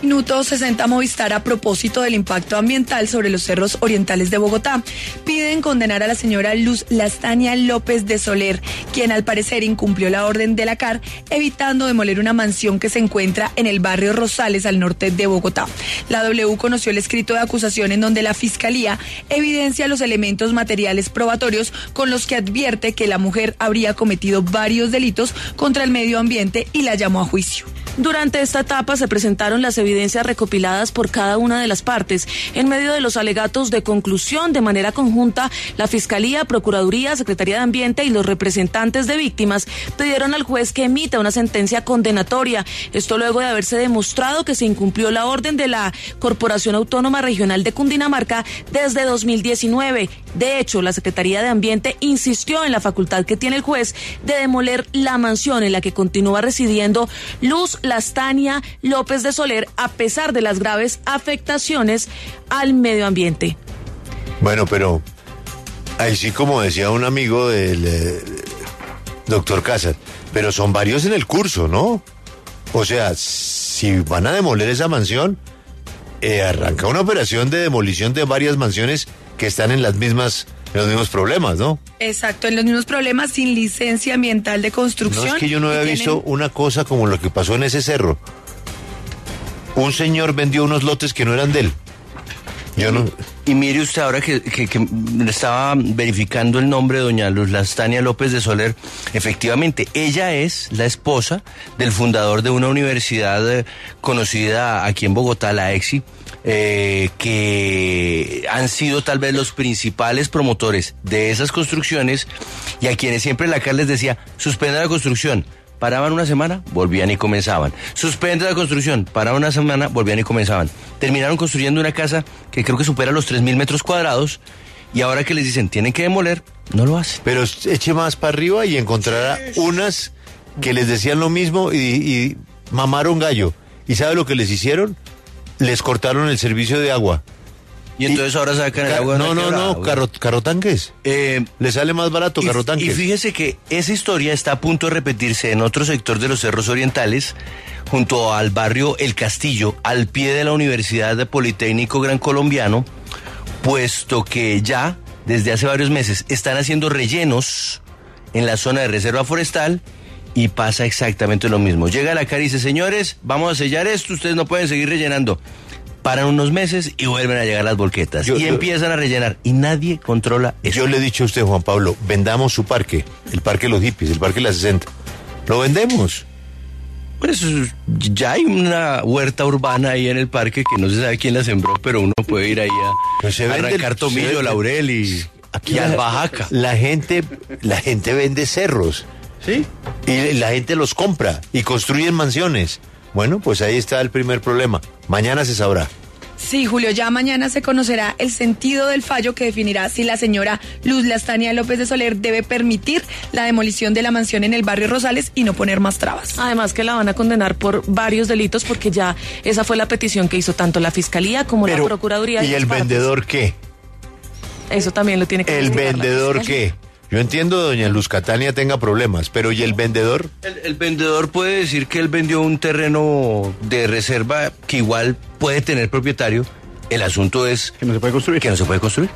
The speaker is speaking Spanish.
Minuto 60 Movistar a propósito del impacto ambiental sobre los cerros orientales de Bogotá. Piden condenar a la señora Luz Lastania López de Soler, quien al parecer incumplió la orden de la CAR, evitando demoler una mansión que se encuentra en el barrio Rosales al norte de Bogotá. La W conoció el escrito de acusación en donde la Fiscalía evidencia los elementos materiales probatorios con los que advierte que la mujer habría cometido varios delitos contra el medio ambiente y la llamó a juicio. Durante esta etapa se presentaron las evidencias recopiladas por cada una de las partes. En medio de los alegatos de conclusión, de manera conjunta, la Fiscalía, Procuraduría, Secretaría de Ambiente y los representantes de víctimas pidieron al juez que emita una sentencia condenatoria. Esto luego de haberse demostrado que se incumplió la orden de la Corporación Autónoma Regional de Cundinamarca desde 2019. De hecho, la Secretaría de Ambiente insistió en la facultad que tiene el juez de demoler la mansión en la que continúa residiendo Luz Lastania López de Soler, a pesar de las graves afectaciones al medio ambiente. Bueno, pero ahí sí, como decía un amigo del eh, doctor Casas, pero son varios en el curso, ¿no? O sea, si van a demoler esa mansión, eh, arranca una operación de demolición de varias mansiones que están en las mismas en los mismos problemas, ¿no? Exacto, en los mismos problemas sin licencia ambiental de construcción. No es que yo no había visto una cosa como lo que pasó en ese cerro. Un señor vendió unos lotes que no eran de él. Yo no. Y mire usted ahora que, que, estaba verificando el nombre de doña Luz Lastania López de Soler, efectivamente, ella es la esposa del fundador de una universidad eh, conocida aquí en Bogotá, la EXI, eh, que han sido tal vez los principales promotores de esas construcciones y a quienes siempre la CAR les decía, suspenda la construcción. Paraban una semana, volvían y comenzaban. Suspende la construcción, paraban una semana, volvían y comenzaban. Terminaron construyendo una casa que creo que supera los 3.000 metros cuadrados y ahora que les dicen tienen que demoler, no lo hacen. Pero eche más para arriba y encontrará unas que les decían lo mismo y, y mamaron gallo. ¿Y sabe lo que les hicieron? les cortaron el servicio de agua. Y entonces ahora sacan el agua. No, no, no, carro, carrotanques. Eh, le sale más barato carrotanques. Y fíjese que esa historia está a punto de repetirse en otro sector de los cerros orientales, junto al barrio El Castillo, al pie de la Universidad de Politécnico Gran Colombiano, puesto que ya desde hace varios meses están haciendo rellenos en la zona de reserva forestal y pasa exactamente lo mismo. Llega la cara y dice, señores, vamos a sellar esto, ustedes no pueden seguir rellenando. Paran unos meses y vuelven a llegar las volquetas. y empiezan a rellenar. Y nadie controla eso. Yo le he dicho a usted, Juan Pablo, vendamos su parque, el Parque de los Hippies, el Parque de la 60. Lo vendemos. Pues ya hay una huerta urbana ahí en el parque que no se sabe quién la sembró, pero uno puede ir ahí a, pues arrancar tomillo, laurel y aquí a Bajaca. La gente, la gente vende cerros. ¿Sí? Y la gente los compra y construyen mansiones. Bueno, pues ahí está el primer problema. Mañana se sabrá. Sí, Julio, ya mañana se conocerá el sentido del fallo que definirá si la señora Luz Lastania López de Soler debe permitir la demolición de la mansión en el barrio Rosales y no poner más trabas. Además que la van a condenar por varios delitos porque ya esa fue la petición que hizo tanto la Fiscalía como la Procuraduría. ¿Y el vendedor qué? Eso también lo tiene que ¿El vendedor qué? Yo entiendo que doña Luz Catania tenga problemas, pero ¿y el vendedor? El, vendedor puede decir que él vendió un terreno de reserva que igual puede tener propietario. El asunto es... Que no se puede construir. Que no se puede construir.